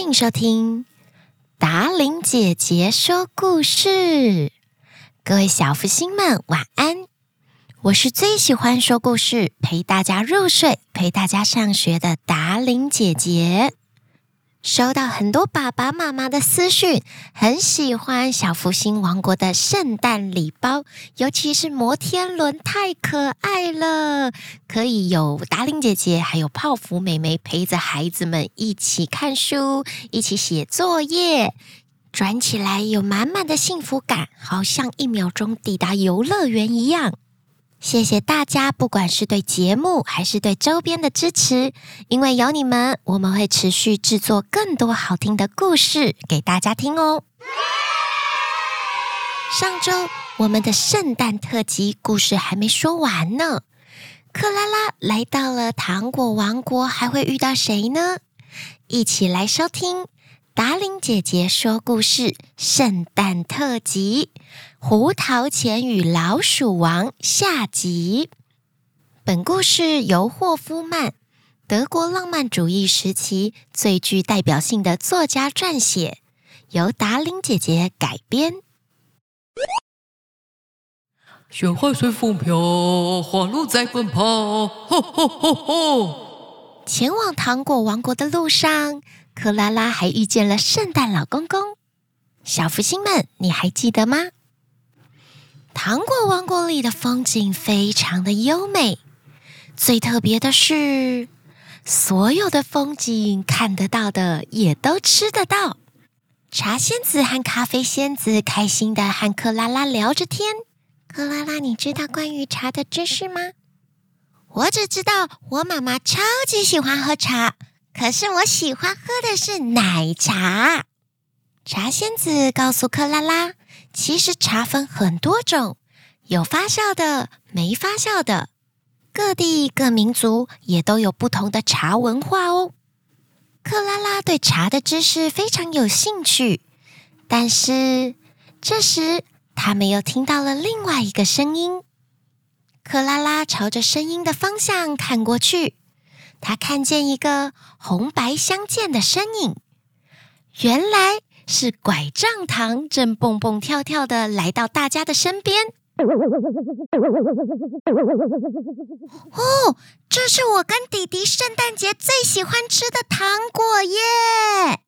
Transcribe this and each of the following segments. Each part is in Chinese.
欢迎收听达玲姐姐说故事，各位小福星们晚安。我是最喜欢说故事、陪大家入睡、陪大家上学的达玲姐姐。收到很多爸爸妈妈的私讯，很喜欢小福星王国的圣诞礼包，尤其是摩天轮，太可爱了。可以有达伶姐姐，还有泡芙妹妹陪着孩子们一起看书，一起写作业，转起来有满满的幸福感，好像一秒钟抵达游乐园一样。谢谢大家，不管是对节目还是对周边的支持，因为有你们，我们会持续制作更多好听的故事给大家听哦。上周我们的圣诞特辑故事还没说完呢，克拉拉来到了糖果王国，还会遇到谁呢？一起来收听。达令姐姐说故事，圣诞特辑《胡桃钳与老鼠王》下集。本故事由霍夫曼，德国浪漫主义时期最具代表性的作家撰写，由达伶姐姐改编。雪花随风飘，花鹿在奔跑，吼吼吼吼！前往糖果王国的路上。克拉拉还遇见了圣诞老公公，小福星们，你还记得吗？糖果王国里的风景非常的优美，最特别的是，所有的风景看得到的也都吃得到。茶仙子和咖啡仙子开心的和克拉拉聊着天。克拉拉，你知道关于茶的知识吗？我只知道我妈妈超级喜欢喝茶。可是我喜欢喝的是奶茶。茶仙子告诉克拉拉，其实茶分很多种，有发酵的，没发酵的。各地各民族也都有不同的茶文化哦。克拉拉对茶的知识非常有兴趣，但是这时他们又听到了另外一个声音。克拉拉朝着声音的方向看过去。他看见一个红白相间的身影，原来是拐杖糖，正蹦蹦跳跳的来到大家的身边。哦，这是我跟弟弟圣诞节最喜欢吃的糖果耶！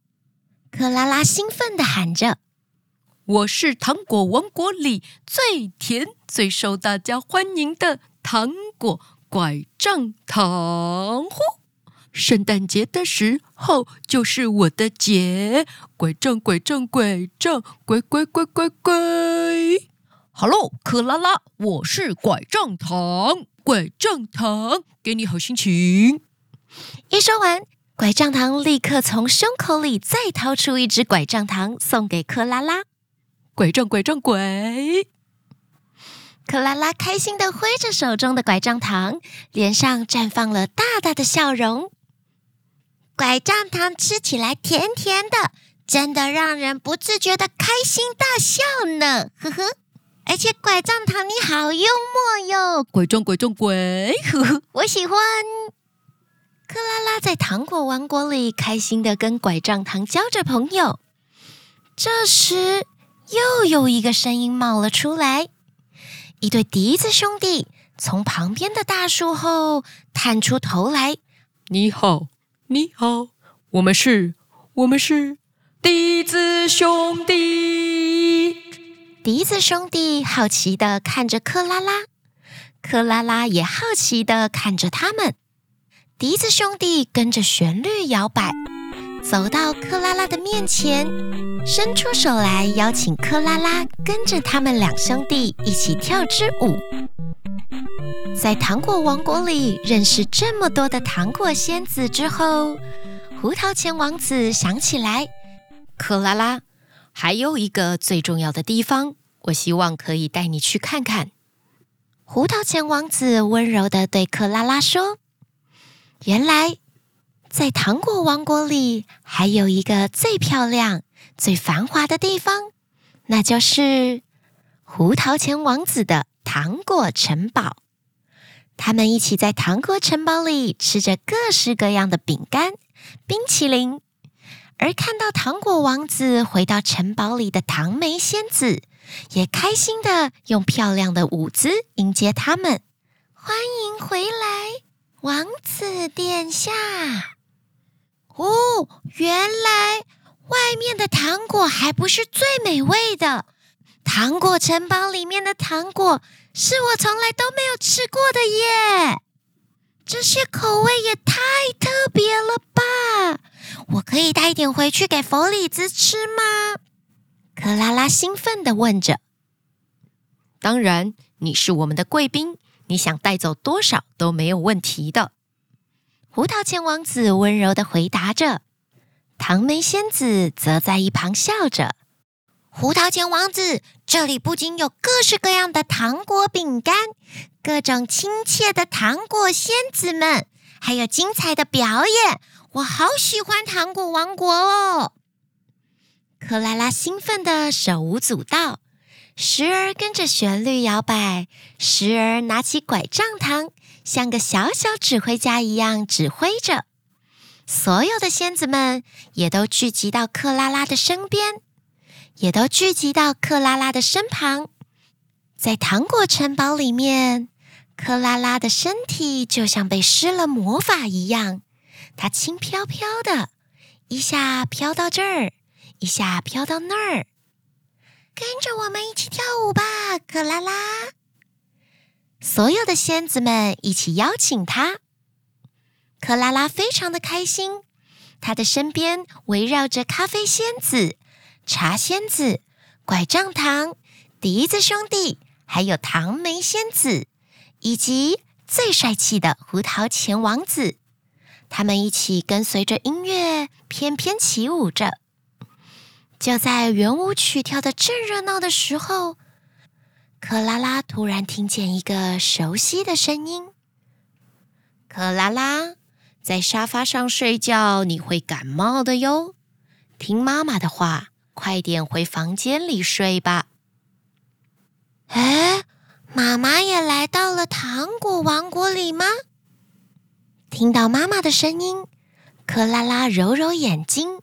克拉拉兴奋地喊着：“我是糖果王国里最甜、最受大家欢迎的糖果。”拐杖糖，呼！圣诞节的时候就是我的节，拐杖拐杖拐杖，拐拐拐拐拐。Hello，克拉拉，我是拐杖糖，拐杖糖，给你好心情。一说完，拐杖糖立刻从胸口里再掏出一只拐杖糖，送给克拉拉。拐杖拐杖拐。克拉拉开心的挥着手中的拐杖糖，脸上绽放了大大的笑容。拐杖糖吃起来甜甜的，真的让人不自觉的开心大笑呢，呵呵。而且拐杖糖你好幽默哟，拐杖拐杖拐，呵呵，我喜欢。克拉拉在糖果王国里开心的跟拐杖糖交着朋友。这时，又有一个声音冒了出来。一对笛子兄弟从旁边的大树后探出头来。你好，你好，我们是，我们是笛子兄弟。笛子兄弟好奇地看着克拉拉，克拉拉也好奇地看着他们。笛子兄弟跟着旋律摇摆。走到克拉拉的面前，伸出手来邀请克拉拉跟着他们两兄弟一起跳支舞。在糖果王国里认识这么多的糖果仙子之后，胡桃钳王子想起来，克拉拉，还有一个最重要的地方，我希望可以带你去看看。胡桃钳王子温柔地对克拉拉说：“原来。”在糖果王国里，还有一个最漂亮、最繁华的地方，那就是胡桃钳王子的糖果城堡。他们一起在糖果城堡里吃着各式各样的饼干、冰淇淋，而看到糖果王子回到城堡里的糖梅仙子，也开心地用漂亮的舞姿迎接他们。欢迎回来，王子殿下！哦，原来外面的糖果还不是最美味的。糖果城堡里面的糖果是我从来都没有吃过的耶！这些口味也太特别了吧！我可以带一点回去给弗里兹吃吗？克拉拉兴奋地问着。当然，你是我们的贵宾。你想带走多少都没有问题的。胡桃钳王子温柔地回答着，糖梅仙子则在一旁笑着。胡桃钳王子，这里不仅有各式各样的糖果饼干，各种亲切的糖果仙子们，还有精彩的表演。我好喜欢糖果王国哦！克拉拉兴奋的手舞足蹈。时而跟着旋律摇摆，时而拿起拐杖糖，像个小小指挥家一样指挥着。所有的仙子们也都聚集到克拉拉的身边，也都聚集到克拉拉的身旁。在糖果城堡里面，克拉拉的身体就像被施了魔法一样，她轻飘飘的，一下飘到这儿，一下飘到那儿。跟着我们一起跳舞吧，克拉拉！所有的仙子们一起邀请她。克拉拉非常的开心，她的身边围绕着咖啡仙子、茶仙子、拐杖糖、笛子兄弟，还有糖梅仙子，以及最帅气的胡桃钳王子。他们一起跟随着音乐翩翩起舞着。就在圆舞曲跳得正热闹的时候，克拉拉突然听见一个熟悉的声音：“克拉拉，在沙发上睡觉你会感冒的哟，听妈妈的话，快点回房间里睡吧。”哎，妈妈也来到了糖果王国里吗？听到妈妈的声音，克拉拉揉揉眼睛。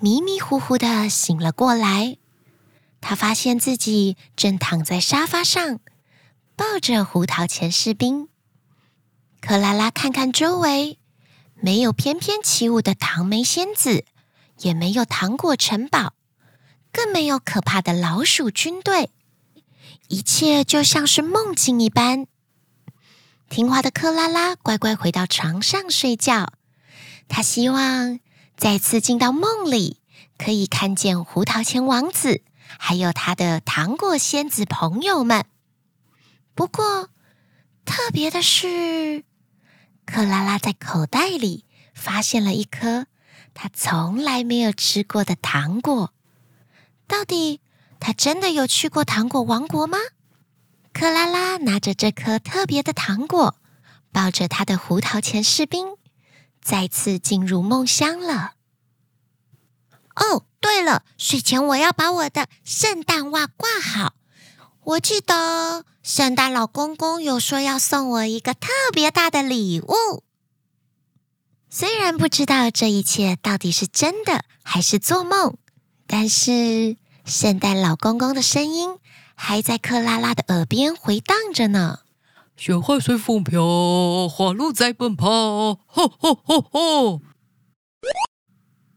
迷迷糊糊的醒了过来，他发现自己正躺在沙发上，抱着胡桃钳士兵。克拉拉看看周围，没有翩翩起舞的糖梅仙子，也没有糖果城堡，更没有可怕的老鼠军队，一切就像是梦境一般。听话的克拉拉乖乖回到床上睡觉，她希望。再次进到梦里，可以看见胡桃钳王子，还有他的糖果仙子朋友们。不过，特别的是，克拉拉在口袋里发现了一颗她从来没有吃过的糖果。到底他真的有去过糖果王国吗？克拉拉拿着这颗特别的糖果，抱着他的胡桃钳士兵。再次进入梦乡了。哦，对了，睡前我要把我的圣诞袜挂好。我记得圣诞老公公有说要送我一个特别大的礼物。虽然不知道这一切到底是真的还是做梦，但是圣诞老公公的声音还在克拉拉的耳边回荡着呢。雪花随风飘，花鹿在奔跑，吼吼吼吼！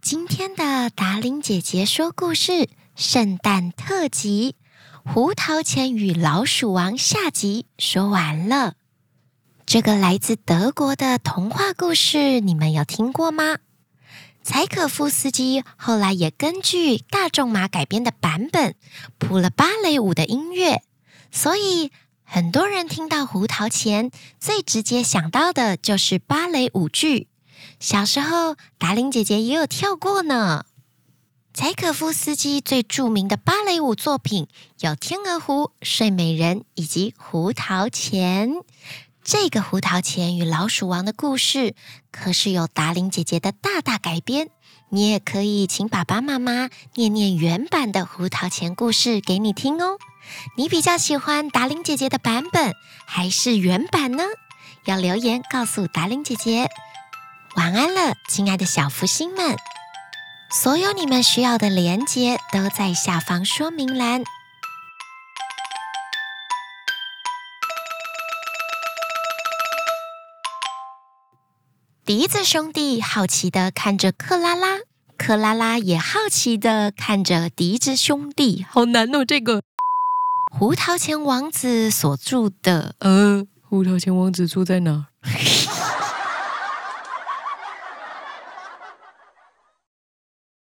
今天的达伶姐姐说故事圣诞特辑《胡桃钳与老鼠王》下集说完了。这个来自德国的童话故事，你们有听过吗？柴可夫斯基后来也根据大仲马改编的版本谱了芭蕾舞的音乐，所以。很多人听到胡桃钳，最直接想到的就是芭蕾舞剧。小时候，达伶姐姐也有跳过呢。柴可夫斯基最著名的芭蕾舞作品有《天鹅湖》《睡美人》以及《胡桃钳》。这个胡桃钳与老鼠王的故事，可是有达伶姐姐的大大改编。你也可以请爸爸妈妈念念原版的胡桃钳故事给你听哦。你比较喜欢达伶姐姐的版本还是原版呢？要留言告诉达伶姐姐。晚安了，亲爱的小福星们。所有你们需要的连接都在下方说明栏。笛子兄弟好奇的看着克拉拉，克拉拉也好奇的看着笛子兄弟。好难哦，这个胡桃钳王子所住的，呃，胡桃钳王子住在哪？